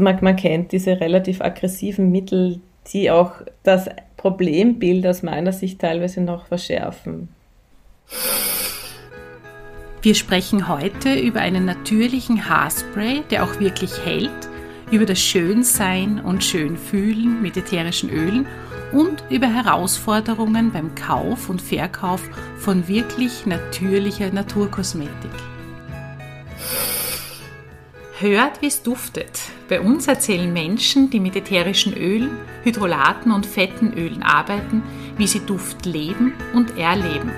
man, man kennt diese relativ aggressiven Mittel, die auch das Problembild aus meiner Sicht teilweise noch verschärfen. Wir sprechen heute über einen natürlichen Haarspray, der auch wirklich hält, über das Schönsein und Schönfühlen mit ätherischen Ölen und über Herausforderungen beim Kauf und Verkauf von wirklich natürlicher Naturkosmetik. Hört, wie es duftet. Bei uns erzählen Menschen, die mit ätherischen Ölen, Hydrolaten und fetten Ölen arbeiten, wie sie Duft leben und erleben.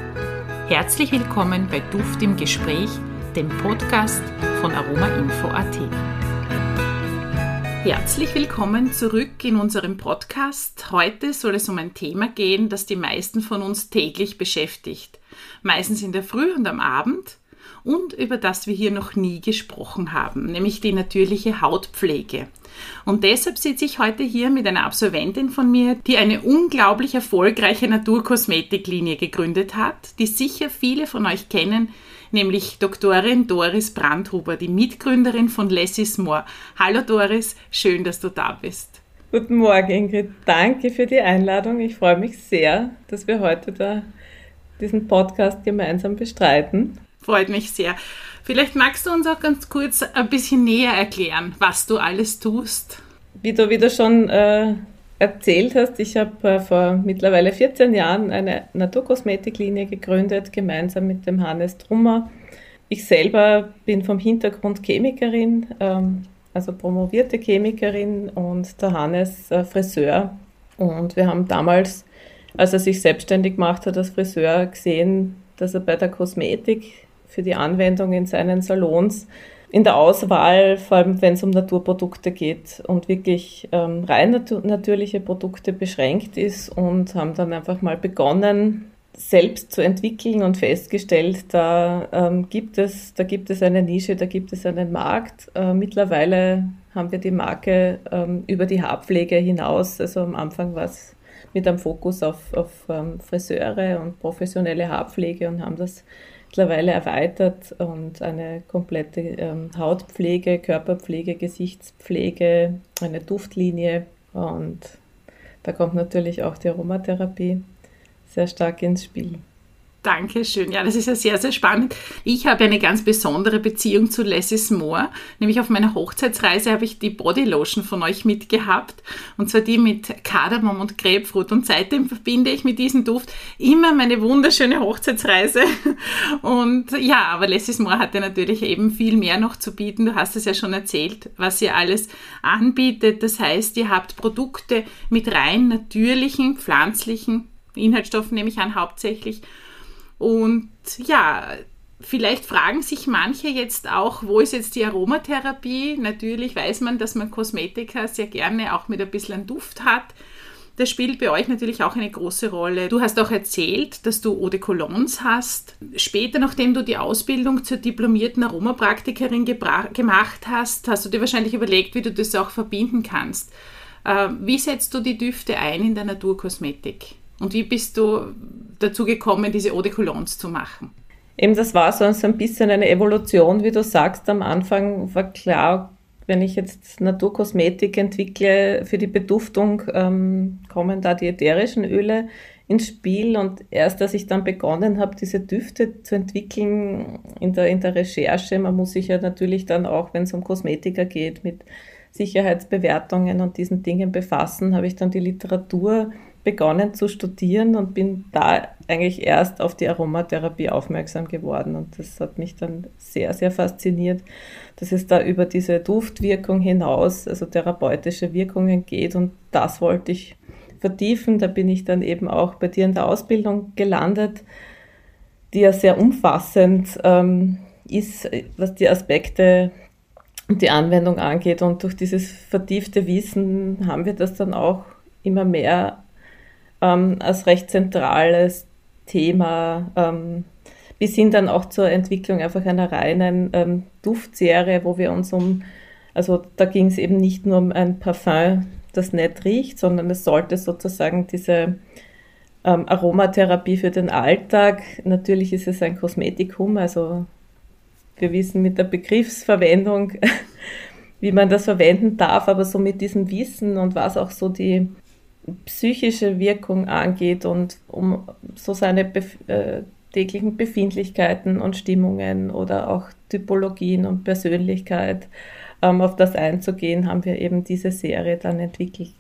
Herzlich willkommen bei Duft im Gespräch, dem Podcast von aromainfo.at. Herzlich willkommen zurück in unserem Podcast. Heute soll es um ein Thema gehen, das die meisten von uns täglich beschäftigt. Meistens in der Früh und am Abend und über das wir hier noch nie gesprochen haben, nämlich die natürliche Hautpflege. Und deshalb sitze ich heute hier mit einer Absolventin von mir, die eine unglaublich erfolgreiche Naturkosmetiklinie gegründet hat, die sicher viele von euch kennen, nämlich Doktorin Doris Brandhuber, die Mitgründerin von Less is More. Hallo Doris, schön, dass du da bist. Guten Morgen, Ingrid. Danke für die Einladung. Ich freue mich sehr, dass wir heute da diesen Podcast gemeinsam bestreiten. Freut mich sehr. Vielleicht magst du uns auch ganz kurz ein bisschen näher erklären, was du alles tust. Wie du wieder schon äh, erzählt hast, ich habe äh, vor mittlerweile 14 Jahren eine Naturkosmetiklinie gegründet, gemeinsam mit dem Hannes Trummer. Ich selber bin vom Hintergrund Chemikerin, ähm, also promovierte Chemikerin und der Hannes äh, Friseur. Und wir haben damals, als er sich selbstständig gemacht hat als Friseur, gesehen, dass er bei der Kosmetik für die Anwendung in seinen Salons in der Auswahl, vor allem wenn es um Naturprodukte geht und wirklich ähm, rein nat natürliche Produkte beschränkt ist und haben dann einfach mal begonnen, selbst zu entwickeln und festgestellt, da ähm, gibt es, da gibt es eine Nische, da gibt es einen Markt. Äh, mittlerweile haben wir die Marke ähm, über die Haarpflege hinaus. Also am Anfang war es mit einem Fokus auf, auf ähm, Friseure und professionelle Haarpflege und haben das mittlerweile erweitert und eine komplette ähm, Hautpflege, Körperpflege, Gesichtspflege, eine Duftlinie und da kommt natürlich auch die Aromatherapie sehr stark ins Spiel. Dankeschön. Ja, das ist ja sehr, sehr spannend. Ich habe eine ganz besondere Beziehung zu Less is More. Nämlich auf meiner Hochzeitsreise habe ich die Bodylotion von euch mitgehabt. Und zwar die mit Kardamom und Grapefruit. Und seitdem verbinde ich mit diesem Duft immer meine wunderschöne Hochzeitsreise. Und ja, aber Less is More hatte natürlich eben viel mehr noch zu bieten. Du hast es ja schon erzählt, was ihr alles anbietet. Das heißt, ihr habt Produkte mit rein natürlichen, pflanzlichen Inhaltsstoffen, nehme ich an, hauptsächlich und ja, vielleicht fragen sich manche jetzt auch, wo ist jetzt die Aromatherapie? Natürlich weiß man, dass man Kosmetika sehr gerne auch mit ein bisschen Duft hat. Das spielt bei euch natürlich auch eine große Rolle. Du hast auch erzählt, dass du Eau de Cologne hast. Später, nachdem du die Ausbildung zur diplomierten Aromapraktikerin gemacht hast, hast du dir wahrscheinlich überlegt, wie du das auch verbinden kannst. Äh, wie setzt du die Düfte ein in der Naturkosmetik? Und wie bist du dazu gekommen, diese Eau de Cologne zu machen? Eben, das war so ein bisschen eine Evolution, wie du sagst. Am Anfang war klar, wenn ich jetzt Naturkosmetik entwickle für die Beduftung, ähm, kommen da die ätherischen Öle ins Spiel. Und erst als ich dann begonnen habe, diese Düfte zu entwickeln in der, in der Recherche, man muss sich ja natürlich dann auch, wenn es um Kosmetika geht, mit Sicherheitsbewertungen und diesen Dingen befassen, habe ich dann die Literatur begonnen zu studieren und bin da eigentlich erst auf die Aromatherapie aufmerksam geworden. Und das hat mich dann sehr, sehr fasziniert, dass es da über diese Duftwirkung hinaus, also therapeutische Wirkungen geht. Und das wollte ich vertiefen. Da bin ich dann eben auch bei dir in der Ausbildung gelandet, die ja sehr umfassend ähm, ist, was die Aspekte und die Anwendung angeht. Und durch dieses vertiefte Wissen haben wir das dann auch immer mehr ähm, als recht zentrales Thema ähm, bis hin dann auch zur Entwicklung einfach einer reinen ähm, Duftserie, wo wir uns um, also da ging es eben nicht nur um ein Parfum, das nicht riecht, sondern es sollte sozusagen diese ähm, Aromatherapie für den Alltag, natürlich ist es ein Kosmetikum, also wir wissen mit der Begriffsverwendung wie man das verwenden darf, aber so mit diesem Wissen und was auch so die psychische Wirkung angeht und um so seine Bef äh, täglichen Befindlichkeiten und Stimmungen oder auch Typologien und Persönlichkeit ähm, auf das einzugehen, haben wir eben diese Serie dann entwickelt.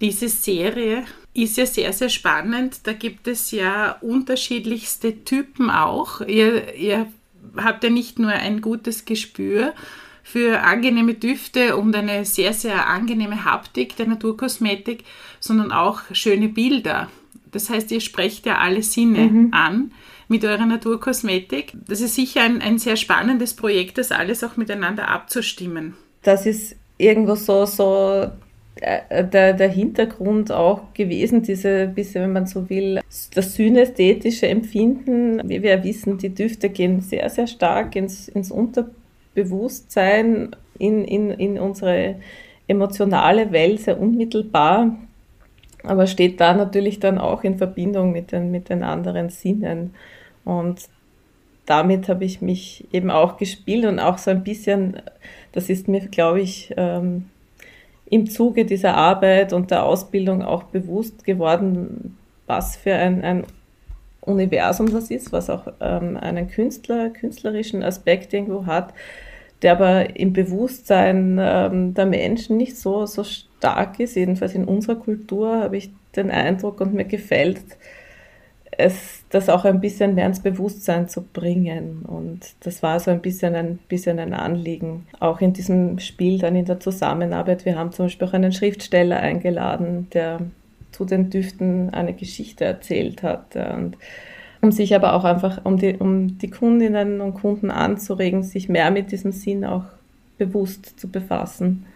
Diese Serie ist ja sehr, sehr spannend. Da gibt es ja unterschiedlichste Typen auch. Ihr, ihr habt ja nicht nur ein gutes Gespür für angenehme Düfte und eine sehr, sehr angenehme Haptik der Naturkosmetik, sondern auch schöne Bilder. Das heißt, ihr sprecht ja alle Sinne mhm. an mit eurer Naturkosmetik. Das ist sicher ein, ein sehr spannendes Projekt, das alles auch miteinander abzustimmen. Das ist irgendwo so, so äh, der, der Hintergrund auch gewesen, diese, bisschen, wenn man so will, das synästhetische Empfinden. Wie wir wissen, die Düfte gehen sehr, sehr stark ins, ins Unterbewusstsein, in, in, in unsere emotionale Welt, sehr unmittelbar, aber steht da natürlich dann auch in Verbindung mit den, mit den anderen Sinnen. Und damit habe ich mich eben auch gespielt und auch so ein bisschen, das ist mir, glaube ich, ähm, im Zuge dieser Arbeit und der Ausbildung auch bewusst geworden, was für ein, ein Universum das ist, was auch ähm, einen Künstler, künstlerischen Aspekt irgendwo hat, der aber im Bewusstsein ähm, der Menschen nicht so, so stark ist. Jedenfalls in unserer Kultur habe ich den Eindruck und mir gefällt, es das auch ein bisschen mehr ins Bewusstsein zu bringen. Und das war so ein bisschen ein bisschen ein Anliegen. Auch in diesem Spiel dann in der Zusammenarbeit. Wir haben zum Beispiel auch einen Schriftsteller eingeladen, der zu den Düften eine Geschichte erzählt hat. Und um sich aber auch einfach, um die, um die Kundinnen und Kunden anzuregen, sich mehr mit diesem Sinn auch bewusst zu befassen.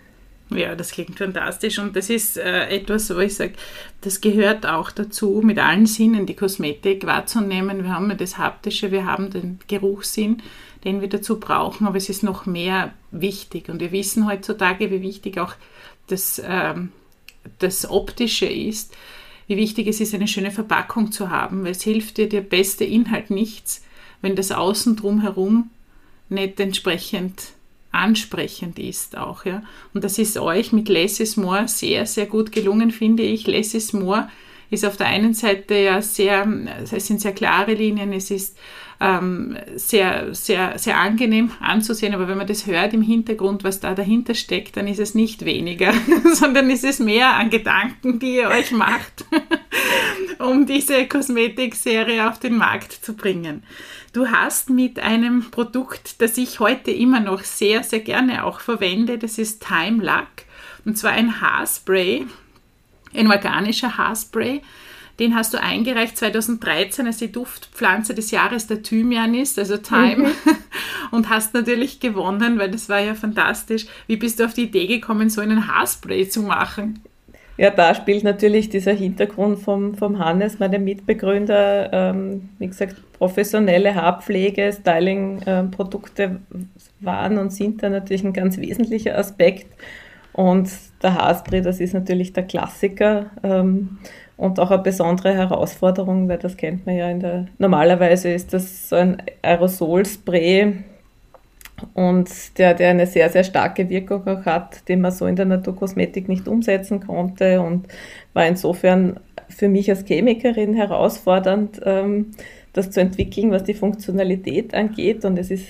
Ja, das klingt fantastisch und das ist äh, etwas, wo ich sage, das gehört auch dazu, mit allen Sinnen die Kosmetik wahrzunehmen. Wir haben ja das Haptische, wir haben den Geruchssinn, den wir dazu brauchen, aber es ist noch mehr wichtig und wir wissen heutzutage, wie wichtig auch das, ähm, das Optische ist, wie wichtig es ist, eine schöne Verpackung zu haben, weil es hilft dir der beste Inhalt nichts, wenn das Außen drumherum nicht entsprechend ansprechend ist auch. Ja. Und das ist euch mit Less is More sehr, sehr gut gelungen, finde ich. Less is More ist auf der einen Seite ja sehr, es sind sehr klare Linien, es ist ähm, sehr, sehr, sehr angenehm anzusehen, aber wenn man das hört im Hintergrund, was da dahinter steckt, dann ist es nicht weniger, sondern ist es mehr an Gedanken, die ihr euch macht, um diese Kosmetikserie auf den Markt zu bringen. Du hast mit einem Produkt, das ich heute immer noch sehr, sehr gerne auch verwende, das ist Time Luck. Und zwar ein Haarspray, ein organischer Haarspray. Den hast du eingereicht 2013, als die Duftpflanze des Jahres der Thymian ist, also Time. Mhm. Und hast natürlich gewonnen, weil das war ja fantastisch. Wie bist du auf die Idee gekommen, so einen Haarspray zu machen? Ja, da spielt natürlich dieser Hintergrund vom, vom Hannes, meinem Mitbegründer, ähm, wie gesagt, professionelle Haarpflege, Styling-Produkte äh, waren und sind da natürlich ein ganz wesentlicher Aspekt. Und der Haarspray, das ist natürlich der Klassiker ähm, und auch eine besondere Herausforderung, weil das kennt man ja in der. Normalerweise ist das so ein Aerosolspray, und der, der eine sehr, sehr starke Wirkung auch hat, den man so in der Naturkosmetik nicht umsetzen konnte und war insofern für mich als Chemikerin herausfordernd, ähm, das zu entwickeln, was die Funktionalität angeht. Und es ist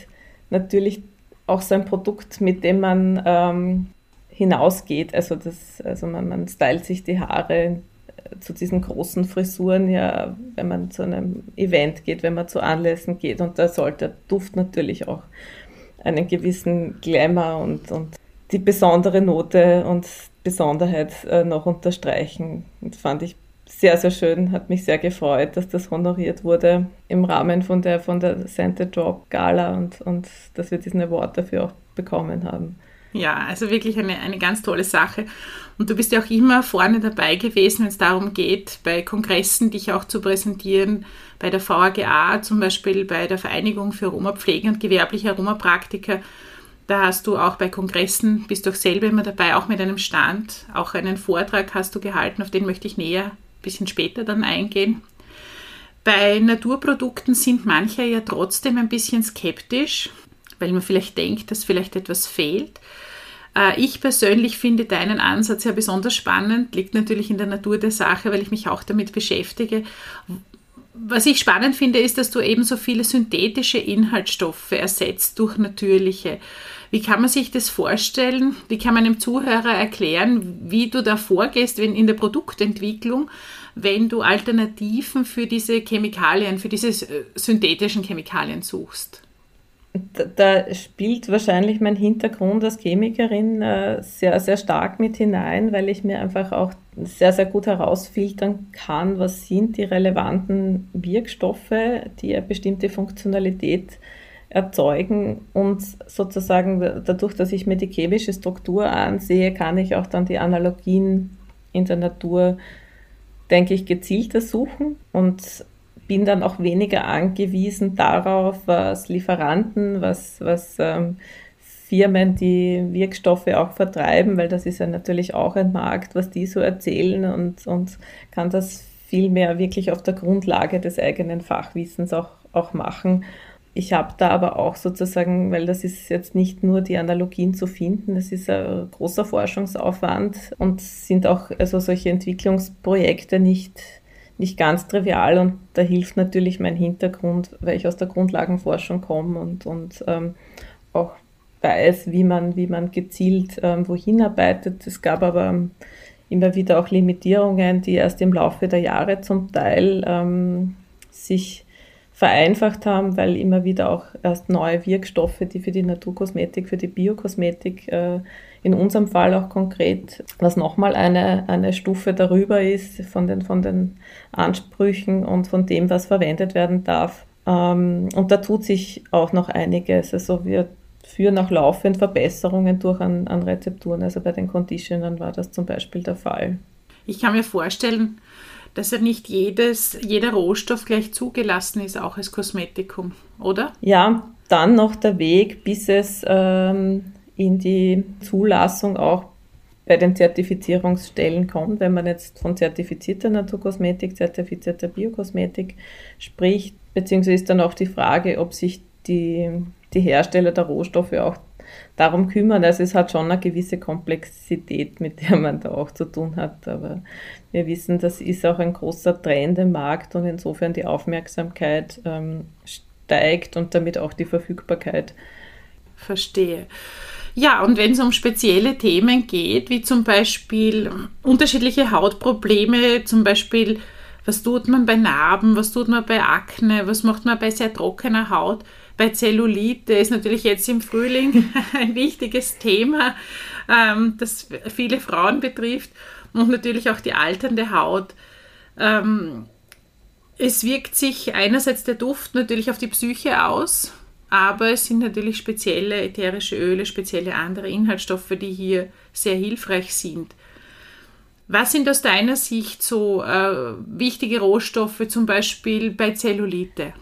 natürlich auch so ein Produkt, mit dem man ähm, hinausgeht. Also, das, also man, man stylt sich die Haare zu diesen großen Frisuren, ja, wenn man zu einem Event geht, wenn man zu Anlässen geht. Und da sollte der Duft natürlich auch einen gewissen Glamour und, und die besondere Note und Besonderheit äh, noch unterstreichen. Und fand ich sehr, sehr schön, hat mich sehr gefreut, dass das honoriert wurde im Rahmen von der, von der Center Job Gala und, und dass wir diesen Award dafür auch bekommen haben. Ja, also wirklich eine, eine ganz tolle Sache. Und du bist ja auch immer vorne dabei gewesen, wenn es darum geht, bei Kongressen dich auch zu präsentieren, bei der VAGA, zum Beispiel bei der Vereinigung für Aromapflege und gewerbliche Aromapraktiker. Da hast du auch bei Kongressen, bist du auch selber immer dabei, auch mit einem Stand. Auch einen Vortrag hast du gehalten, auf den möchte ich näher ein bisschen später dann eingehen. Bei Naturprodukten sind manche ja trotzdem ein bisschen skeptisch, weil man vielleicht denkt, dass vielleicht etwas fehlt. Äh, ich persönlich finde deinen Ansatz ja besonders spannend, liegt natürlich in der Natur der Sache, weil ich mich auch damit beschäftige. Was ich spannend finde, ist, dass du eben so viele synthetische Inhaltsstoffe ersetzt durch natürliche. Wie kann man sich das vorstellen? Wie kann man einem Zuhörer erklären, wie du da vorgehst, wenn in der Produktentwicklung, wenn du Alternativen für diese Chemikalien, für diese äh, synthetischen Chemikalien suchst? Da, spielt wahrscheinlich mein Hintergrund als Chemikerin äh, sehr, sehr stark mit hinein, weil ich mir einfach auch sehr, sehr gut herausfiltern kann, was sind die relevanten Wirkstoffe, die eine bestimmte Funktionalität erzeugen. Und sozusagen dadurch, dass ich mir die chemische Struktur ansehe, kann ich auch dann die Analogien in der Natur, denke ich, gezielter suchen. Und bin dann auch weniger angewiesen darauf, was Lieferanten, was, was ähm, Firmen, die Wirkstoffe auch vertreiben, weil das ist ja natürlich auch ein Markt, was die so erzählen und, und kann das viel mehr wirklich auf der Grundlage des eigenen Fachwissens auch, auch machen. Ich habe da aber auch sozusagen, weil das ist jetzt nicht nur die Analogien zu finden, das ist ein großer Forschungsaufwand und sind auch also solche Entwicklungsprojekte nicht nicht ganz trivial und da hilft natürlich mein Hintergrund, weil ich aus der Grundlagenforschung komme und, und ähm, auch weiß, wie man, wie man gezielt ähm, wohin arbeitet. Es gab aber ähm, immer wieder auch Limitierungen, die erst im Laufe der Jahre zum Teil ähm, sich vereinfacht haben, weil immer wieder auch erst neue Wirkstoffe, die für die Naturkosmetik, für die Biokosmetik äh, in unserem Fall auch konkret, was nochmal eine, eine Stufe darüber ist von den, von den Ansprüchen und von dem, was verwendet werden darf. Ähm, und da tut sich auch noch einiges. Also wir führen auch laufend Verbesserungen durch an, an Rezepturen. Also bei den Conditionern war das zum Beispiel der Fall. Ich kann mir vorstellen, dass ja nicht jedes, jeder Rohstoff gleich zugelassen ist, auch als Kosmetikum, oder? Ja, dann noch der Weg, bis es ähm, in die Zulassung auch bei den Zertifizierungsstellen kommt, wenn man jetzt von zertifizierter Naturkosmetik, zertifizierter Biokosmetik spricht, beziehungsweise ist dann auch die Frage, ob sich die, die Hersteller der Rohstoffe auch darum kümmern. Also es hat schon eine gewisse Komplexität, mit der man da auch zu tun hat. Aber wir wissen, das ist auch ein großer Trend im Markt und insofern die Aufmerksamkeit ähm, steigt und damit auch die Verfügbarkeit. Verstehe. Ja, und wenn es um spezielle Themen geht, wie zum Beispiel unterschiedliche Hautprobleme, zum Beispiel, was tut man bei Narben, was tut man bei Akne, was macht man bei sehr trockener Haut, bei Zellulite ist natürlich jetzt im Frühling ein wichtiges Thema, ähm, das viele Frauen betrifft und natürlich auch die alternde Haut. Ähm, es wirkt sich einerseits der Duft natürlich auf die Psyche aus, aber es sind natürlich spezielle ätherische Öle, spezielle andere Inhaltsstoffe, die hier sehr hilfreich sind. Was sind aus deiner Sicht so äh, wichtige Rohstoffe, zum Beispiel bei Zellulite?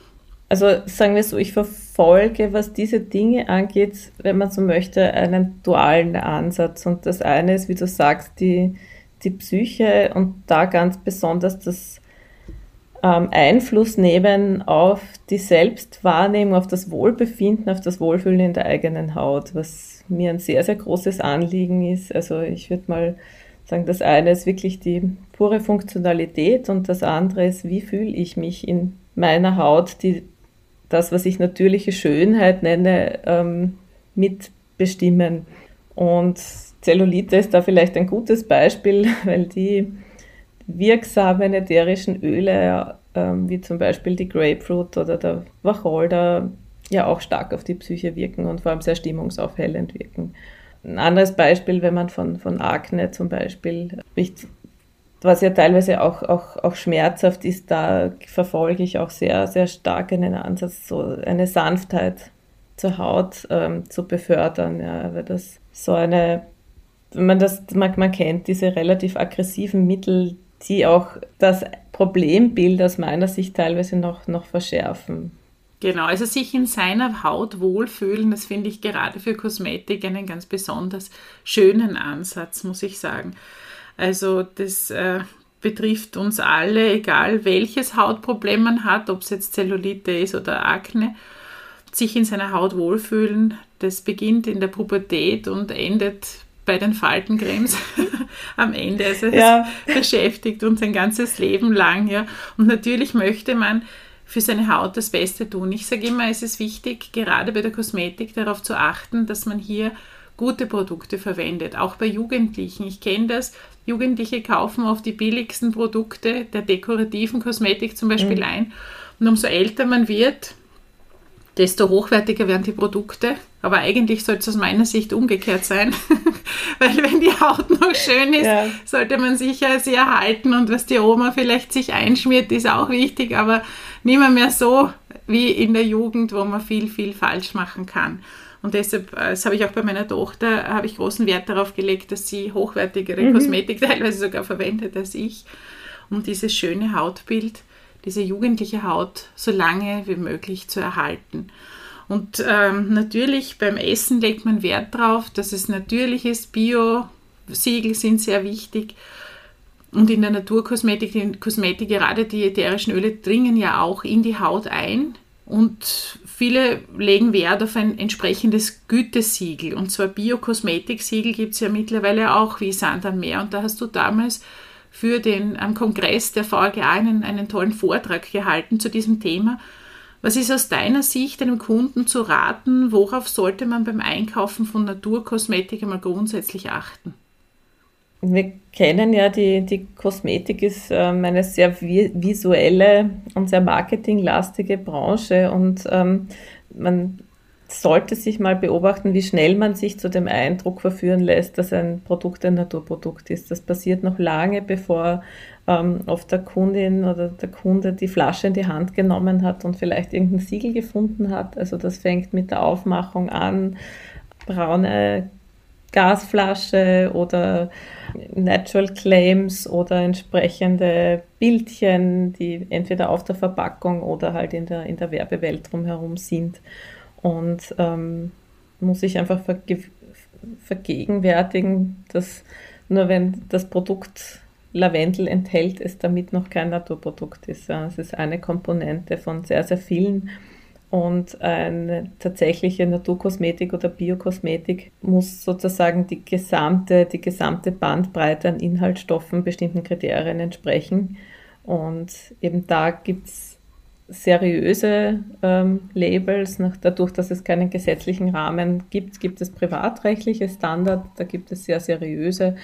Also sagen wir so, ich verfolge, was diese Dinge angeht, wenn man so möchte, einen dualen Ansatz. Und das eine ist, wie du sagst, die, die Psyche und da ganz besonders das ähm, Einfluss nehmen auf die Selbstwahrnehmung, auf das Wohlbefinden, auf das Wohlfühlen in der eigenen Haut, was mir ein sehr, sehr großes Anliegen ist. Also ich würde mal sagen, das eine ist wirklich die pure Funktionalität und das andere ist, wie fühle ich mich in meiner Haut, die das, was ich natürliche Schönheit nenne, ähm, mitbestimmen. Und Zellulite ist da vielleicht ein gutes Beispiel, weil die wirksamen ätherischen Öle, ähm, wie zum Beispiel die Grapefruit oder der Wacholder, ja auch stark auf die Psyche wirken und vor allem sehr stimmungsaufhellend wirken. Ein anderes Beispiel, wenn man von, von Akne zum Beispiel spricht, was ja teilweise auch, auch, auch schmerzhaft ist, da verfolge ich auch sehr, sehr stark einen Ansatz, so eine Sanftheit zur Haut ähm, zu befördern, ja, weil das so eine, wenn man das, man, man kennt diese relativ aggressiven Mittel, die auch das Problembild aus meiner Sicht teilweise noch, noch verschärfen. Genau, also sich in seiner Haut wohlfühlen, das finde ich gerade für Kosmetik einen ganz besonders schönen Ansatz, muss ich sagen. Also das äh, betrifft uns alle, egal welches Hautproblem man hat, ob es jetzt Zellulite ist oder Akne. Sich in seiner Haut wohlfühlen, Das beginnt in der Pubertät und endet bei den Faltencremes am Ende. Also es ja. beschäftigt uns ein ganzes Leben lang. Ja. Und natürlich möchte man für seine Haut das Beste tun. Ich sage immer, es ist wichtig, gerade bei der Kosmetik darauf zu achten, dass man hier gute Produkte verwendet, auch bei Jugendlichen. Ich kenne das, Jugendliche kaufen oft die billigsten Produkte der dekorativen Kosmetik zum Beispiel mhm. ein. Und umso älter man wird, desto hochwertiger werden die Produkte. Aber eigentlich sollte es aus meiner Sicht umgekehrt sein, weil wenn die Haut noch schön ist, ja. sollte man sich ja sie erhalten und was die Oma vielleicht sich einschmiert, ist auch wichtig, aber nicht mehr, mehr so wie in der Jugend, wo man viel, viel falsch machen kann. Und deshalb, äh, das habe ich auch bei meiner Tochter, habe ich großen Wert darauf gelegt, dass sie hochwertigere mhm. Kosmetik teilweise sogar verwendet als ich, um dieses schöne Hautbild diese jugendliche Haut so lange wie möglich zu erhalten. Und ähm, natürlich beim Essen legt man Wert drauf, dass es natürlich ist. Bio-Siegel sind sehr wichtig. Und in der Naturkosmetik, die Kosmetik, gerade die ätherischen Öle dringen ja auch in die Haut ein. Und viele legen Wert auf ein entsprechendes Gütesiegel. Und zwar Bio-Kosmetik-Siegel gibt es ja mittlerweile auch wie Sand am Meer. Und da hast du damals für den am Kongress der VRGA einen, einen tollen Vortrag gehalten zu diesem Thema. Was ist aus deiner Sicht einem Kunden zu raten? Worauf sollte man beim Einkaufen von Naturkosmetik einmal grundsätzlich achten? Wir kennen ja, die, die Kosmetik ist ähm, eine sehr visuelle und sehr marketinglastige Branche und ähm, man sollte sich mal beobachten, wie schnell man sich zu dem Eindruck verführen lässt, dass ein Produkt ein Naturprodukt ist. Das passiert noch lange, bevor ähm, oft der Kundin oder der Kunde die Flasche in die Hand genommen hat und vielleicht irgendein Siegel gefunden hat. Also das fängt mit der Aufmachung an, braune Gasflasche oder Natural Claims oder entsprechende Bildchen, die entweder auf der Verpackung oder halt in der, in der Werbewelt drumherum sind. Und ähm, muss ich einfach verge vergegenwärtigen, dass nur wenn das Produkt Lavendel enthält, es damit noch kein Naturprodukt ist. Ja. Es ist eine Komponente von sehr, sehr vielen. Und eine tatsächliche Naturkosmetik oder Biokosmetik muss sozusagen die gesamte, die gesamte Bandbreite an Inhaltsstoffen bestimmten Kriterien entsprechen. Und eben da gibt es seriöse ähm, Labels. Nach, dadurch, dass es keinen gesetzlichen Rahmen gibt, gibt es privatrechtliche Standards, da gibt es sehr seriöse,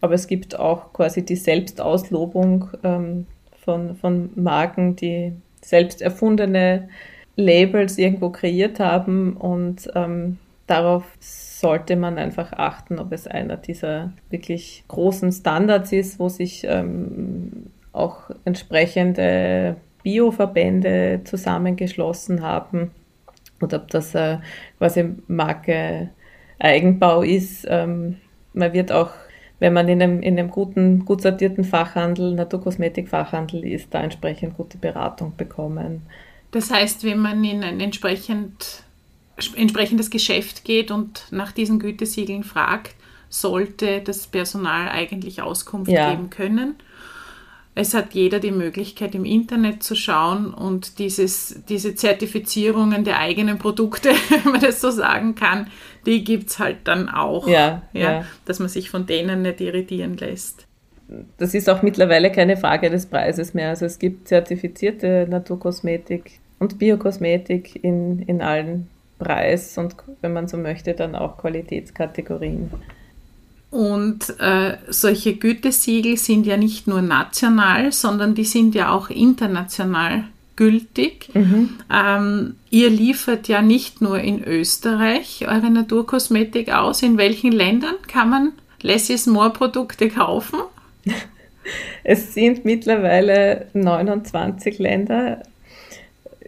aber es gibt auch quasi die Selbstauslobung ähm, von, von Marken, die selbst erfundene Labels irgendwo kreiert haben und ähm, darauf sollte man einfach achten, ob es einer dieser wirklich großen Standards ist, wo sich ähm, auch entsprechende Bioverbände zusammengeschlossen haben oder ob das äh, quasi Marke Eigenbau ist. Ähm, man wird auch, wenn man in einem, in einem guten, gut sortierten Fachhandel, Naturkosmetik-Fachhandel ist, da entsprechend gute Beratung bekommen. Das heißt, wenn man in ein entsprechend, entsprechendes Geschäft geht und nach diesen Gütesiegeln fragt, sollte das Personal eigentlich Auskunft ja. geben können es hat jeder die Möglichkeit, im Internet zu schauen und dieses, diese Zertifizierungen der eigenen Produkte, wenn man das so sagen kann, die gibt es halt dann auch. Ja, ja, ja, Dass man sich von denen nicht irritieren lässt. Das ist auch mittlerweile keine Frage des Preises mehr. Also es gibt zertifizierte Naturkosmetik und Biokosmetik in, in allen Preis und wenn man so möchte, dann auch Qualitätskategorien. Und äh, solche Gütesiegel sind ja nicht nur national, sondern die sind ja auch international gültig. Mhm. Ähm, ihr liefert ja nicht nur in Österreich eure Naturkosmetik aus. In welchen Ländern kann man Less is More Produkte kaufen? Es sind mittlerweile 29 Länder.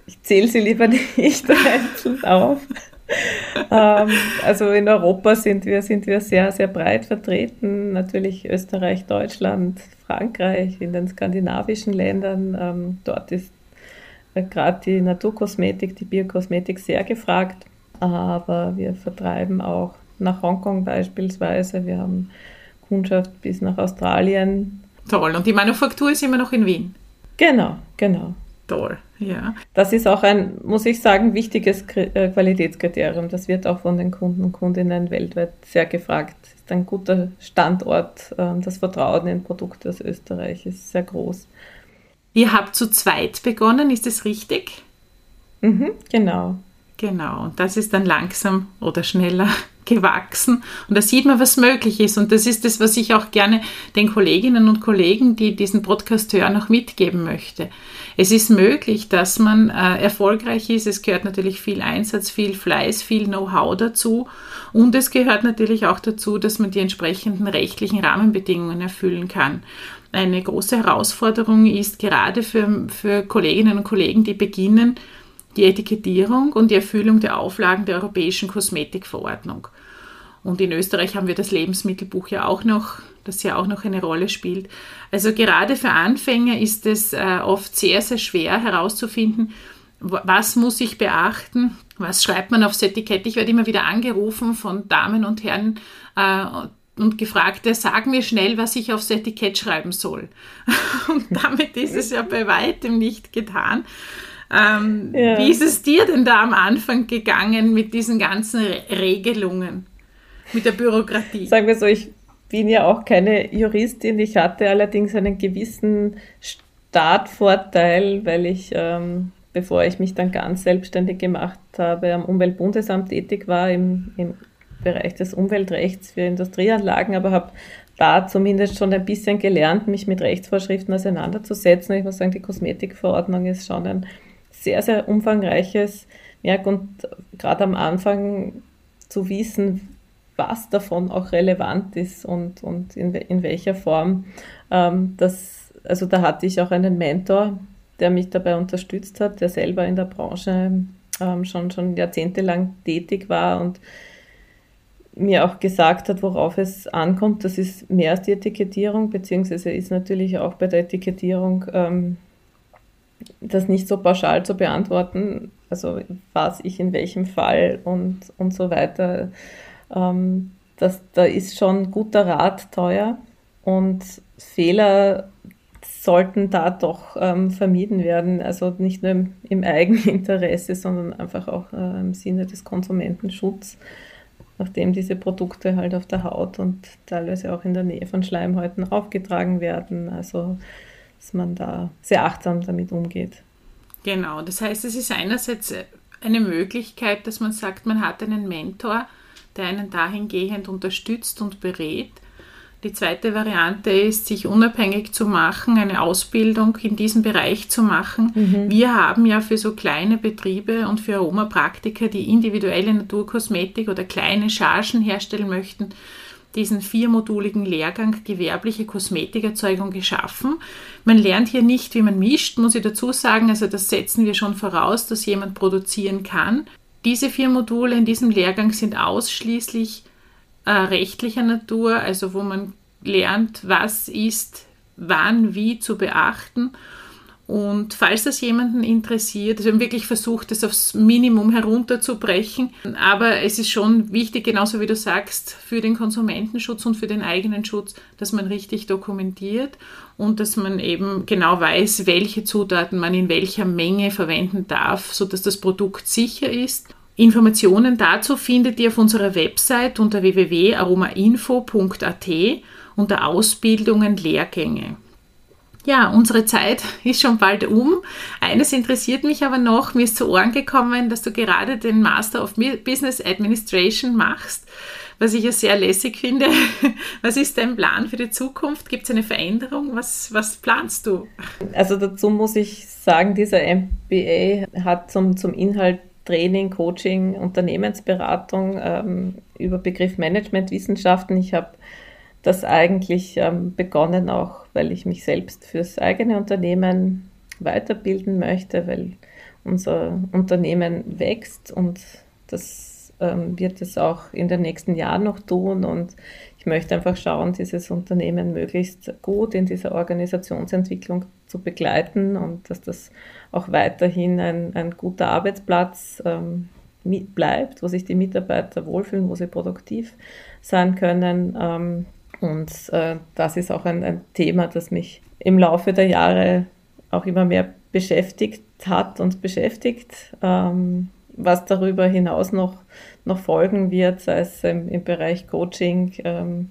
Ich zähle sie lieber nicht einzeln auf ähm, also in Europa sind wir, sind wir sehr, sehr breit vertreten. Natürlich Österreich, Deutschland, Frankreich, in den skandinavischen Ländern. Ähm, dort ist äh, gerade die Naturkosmetik, die Biokosmetik sehr gefragt. Aber wir vertreiben auch nach Hongkong beispielsweise. Wir haben Kundschaft bis nach Australien. Toll. Und die Manufaktur ist immer noch in Wien? Genau, genau. Toll. Ja. Das ist auch ein, muss ich sagen, wichtiges äh, Qualitätskriterium. Das wird auch von den Kunden und Kundinnen weltweit sehr gefragt. Ist ein guter Standort. Ähm, das Vertrauen in Produkte aus Österreich ist sehr groß. Ihr habt zu zweit begonnen, ist das richtig? Mhm, genau. Genau, und das ist dann langsam oder schneller gewachsen. Und da sieht man, was möglich ist. Und das ist das, was ich auch gerne den Kolleginnen und Kollegen, die diesen Podcast hören, noch mitgeben möchte. Es ist möglich, dass man äh, erfolgreich ist. Es gehört natürlich viel Einsatz, viel Fleiß, viel Know-how dazu. Und es gehört natürlich auch dazu, dass man die entsprechenden rechtlichen Rahmenbedingungen erfüllen kann. Eine große Herausforderung ist gerade für, für Kolleginnen und Kollegen, die beginnen, die Etikettierung und die Erfüllung der Auflagen der Europäischen Kosmetikverordnung. Und in Österreich haben wir das Lebensmittelbuch ja auch noch, das ja auch noch eine Rolle spielt. Also gerade für Anfänger ist es äh, oft sehr, sehr schwer herauszufinden, was muss ich beachten, was schreibt man aufs Etikett. Ich werde immer wieder angerufen von Damen und Herren äh, und gefragt, sag mir schnell, was ich aufs Etikett schreiben soll. und damit ist es ja bei weitem nicht getan. Ähm, ja. Wie ist es dir denn da am Anfang gegangen mit diesen ganzen Regelungen, mit der Bürokratie? Sagen wir so, ich bin ja auch keine Juristin. Ich hatte allerdings einen gewissen Startvorteil, weil ich, ähm, bevor ich mich dann ganz selbstständig gemacht habe, am Umweltbundesamt tätig war im, im Bereich des Umweltrechts für Industrieanlagen, aber habe da zumindest schon ein bisschen gelernt, mich mit Rechtsvorschriften auseinanderzusetzen. Ich muss sagen, die Kosmetikverordnung ist schon ein sehr, sehr umfangreiches Werk und gerade am Anfang zu wissen, was davon auch relevant ist und, und in, in welcher Form. Ähm, das, also da hatte ich auch einen Mentor, der mich dabei unterstützt hat, der selber in der Branche ähm, schon, schon jahrzehntelang tätig war und mir auch gesagt hat, worauf es ankommt. Das ist mehr als die Etikettierung, beziehungsweise ist natürlich auch bei der Etikettierung ähm, das nicht so pauschal zu beantworten, also was ich in welchem Fall und, und so weiter. Ähm, das, da ist schon guter Rat teuer und Fehler sollten da doch ähm, vermieden werden. Also nicht nur im, im Eigeninteresse, sondern einfach auch äh, im Sinne des Konsumentenschutzes, nachdem diese Produkte halt auf der Haut und teilweise auch in der Nähe von Schleimhäuten aufgetragen werden. Also dass man da sehr achtsam damit umgeht. Genau, das heißt, es ist einerseits eine Möglichkeit, dass man sagt, man hat einen Mentor, der einen dahingehend unterstützt und berät. Die zweite Variante ist, sich unabhängig zu machen, eine Ausbildung in diesem Bereich zu machen. Mhm. Wir haben ja für so kleine Betriebe und für Aromapraktiker, die individuelle Naturkosmetik oder kleine Chargen herstellen möchten, diesen viermoduligen Lehrgang gewerbliche Kosmetikerzeugung geschaffen. Man lernt hier nicht, wie man mischt, muss ich dazu sagen. Also das setzen wir schon voraus, dass jemand produzieren kann. Diese vier Module in diesem Lehrgang sind ausschließlich äh, rechtlicher Natur, also wo man lernt, was ist wann wie zu beachten und falls das jemanden interessiert, also wir haben wirklich versucht, das aufs Minimum herunterzubrechen. Aber es ist schon wichtig, genauso wie du sagst, für den Konsumentenschutz und für den eigenen Schutz, dass man richtig dokumentiert und dass man eben genau weiß, welche Zutaten man in welcher Menge verwenden darf, sodass das Produkt sicher ist. Informationen dazu findet ihr auf unserer Website unter www.aromainfo.at unter Ausbildungen Lehrgänge. Ja, unsere Zeit ist schon bald um. Eines interessiert mich aber noch. Mir ist zu Ohren gekommen, dass du gerade den Master of Business Administration machst, was ich ja sehr lässig finde. Was ist dein Plan für die Zukunft? Gibt es eine Veränderung? Was, was planst du? Also dazu muss ich sagen, dieser MBA hat zum, zum Inhalt Training, Coaching, Unternehmensberatung ähm, über Begriff Managementwissenschaften. Ich habe das eigentlich ähm, begonnen auch, weil ich mich selbst fürs eigene Unternehmen weiterbilden möchte, weil unser Unternehmen wächst und das ähm, wird es auch in den nächsten Jahren noch tun und ich möchte einfach schauen, dieses Unternehmen möglichst gut in dieser Organisationsentwicklung zu begleiten und dass das auch weiterhin ein, ein guter Arbeitsplatz ähm, bleibt, wo sich die Mitarbeiter wohlfühlen, wo sie produktiv sein können. Ähm, und äh, das ist auch ein, ein, Thema, das mich im Laufe der Jahre auch immer mehr beschäftigt hat und beschäftigt. Ähm, was darüber hinaus noch, noch folgen wird, sei es im, im Bereich Coaching, ähm,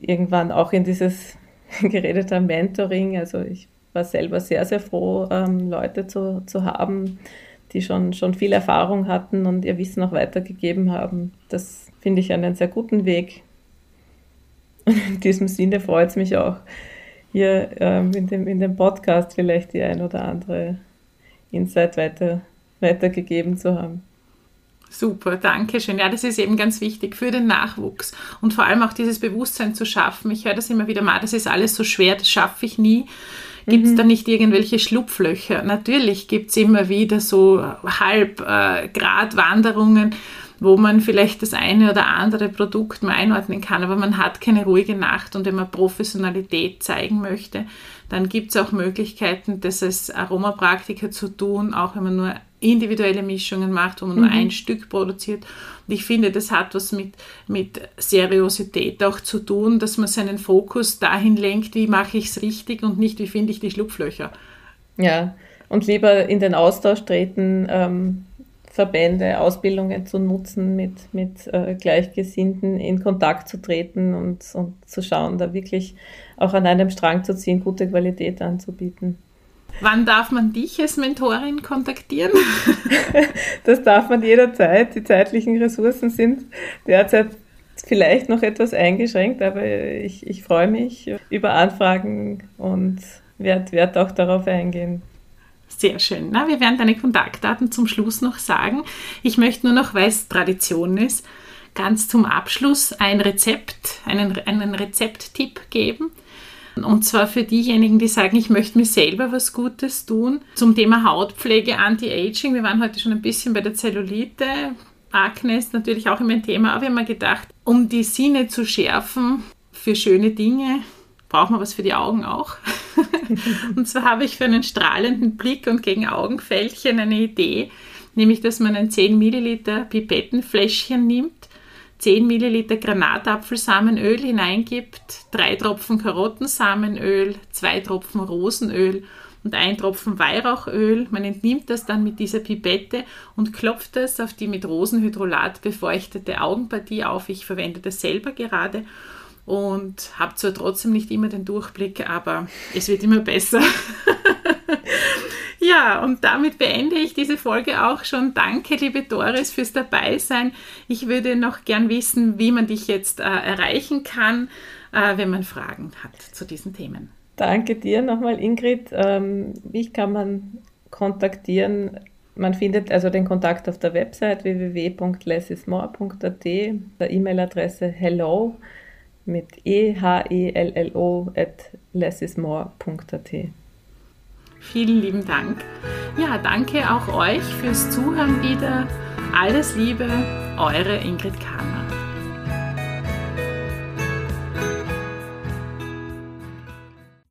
irgendwann auch in dieses geredet haben, Mentoring. Also ich war selber sehr, sehr froh, ähm, Leute zu, zu haben, die schon, schon viel Erfahrung hatten und ihr Wissen auch weitergegeben haben. Das finde ich einen sehr guten Weg. Und in diesem Sinne freut es mich auch, hier ähm, in, dem, in dem Podcast vielleicht die ein oder andere Insight weiter, weitergegeben zu haben. Super, danke schön. Ja, das ist eben ganz wichtig für den Nachwuchs und vor allem auch dieses Bewusstsein zu schaffen. Ich höre das immer wieder mal, das ist alles so schwer, das schaffe ich nie. Gibt es mhm. da nicht irgendwelche Schlupflöcher? Natürlich gibt es immer wieder so Halbgradwanderungen, äh, wo man vielleicht das eine oder andere Produkt mal einordnen kann, aber man hat keine ruhige Nacht und wenn man Professionalität zeigen möchte, dann gibt es auch Möglichkeiten, das als Aromapraktiker zu tun, auch wenn man nur individuelle Mischungen macht, wo man mhm. nur ein Stück produziert. Und ich finde, das hat was mit, mit Seriosität auch zu tun, dass man seinen Fokus dahin lenkt, wie mache ich es richtig und nicht, wie finde ich die Schlupflöcher. Ja, und lieber in den Austausch treten, ähm, Verbände, Ausbildungen zu nutzen, mit, mit äh, Gleichgesinnten in Kontakt zu treten und, und zu schauen, da wirklich auch an einem Strang zu ziehen, gute Qualität anzubieten. Wann darf man dich als Mentorin kontaktieren? das darf man jederzeit. Die zeitlichen Ressourcen sind derzeit vielleicht noch etwas eingeschränkt, aber ich, ich freue mich über Anfragen und werde werd auch darauf eingehen. Sehr schön. Na, wir werden deine Kontaktdaten zum Schluss noch sagen. Ich möchte nur noch, weil es Tradition ist, ganz zum Abschluss ein Rezept, einen, einen Rezepttipp geben. Und zwar für diejenigen, die sagen, ich möchte mir selber was Gutes tun. Zum Thema Hautpflege, Anti-Aging. Wir waren heute schon ein bisschen bei der Zellulite. Akne ist natürlich auch immer ein Thema, aber wir haben gedacht, um die Sinne zu schärfen für schöne Dinge, braucht man was für die Augen auch. und zwar habe ich für einen strahlenden Blick und gegen Augenfältchen eine Idee, nämlich dass man ein 10 Milliliter Pipettenfläschchen nimmt 10 Milliliter Granatapfelsamenöl hineingibt, 3 Tropfen Karottensamenöl, 2 Tropfen Rosenöl und 1 Tropfen Weihrauchöl. Man entnimmt das dann mit dieser Pipette und klopft es auf die mit Rosenhydrolat befeuchtete Augenpartie auf. Ich verwende das selber gerade und habe zwar trotzdem nicht immer den Durchblick, aber es wird immer besser. Ja, und damit beende ich diese Folge auch schon. Danke, liebe Doris, fürs Dabeisein. Ich würde noch gern wissen, wie man dich jetzt äh, erreichen kann, äh, wenn man Fragen hat zu diesen Themen. Danke dir nochmal, Ingrid. Ähm, mich kann man kontaktieren. Man findet also den Kontakt auf der Website www.lessismore.at, der E-Mail-Adresse hello mit e h e l l o at lessismore.at. Vielen lieben Dank. Ja, danke auch euch fürs Zuhören wieder. Alles Liebe, eure Ingrid Kahner.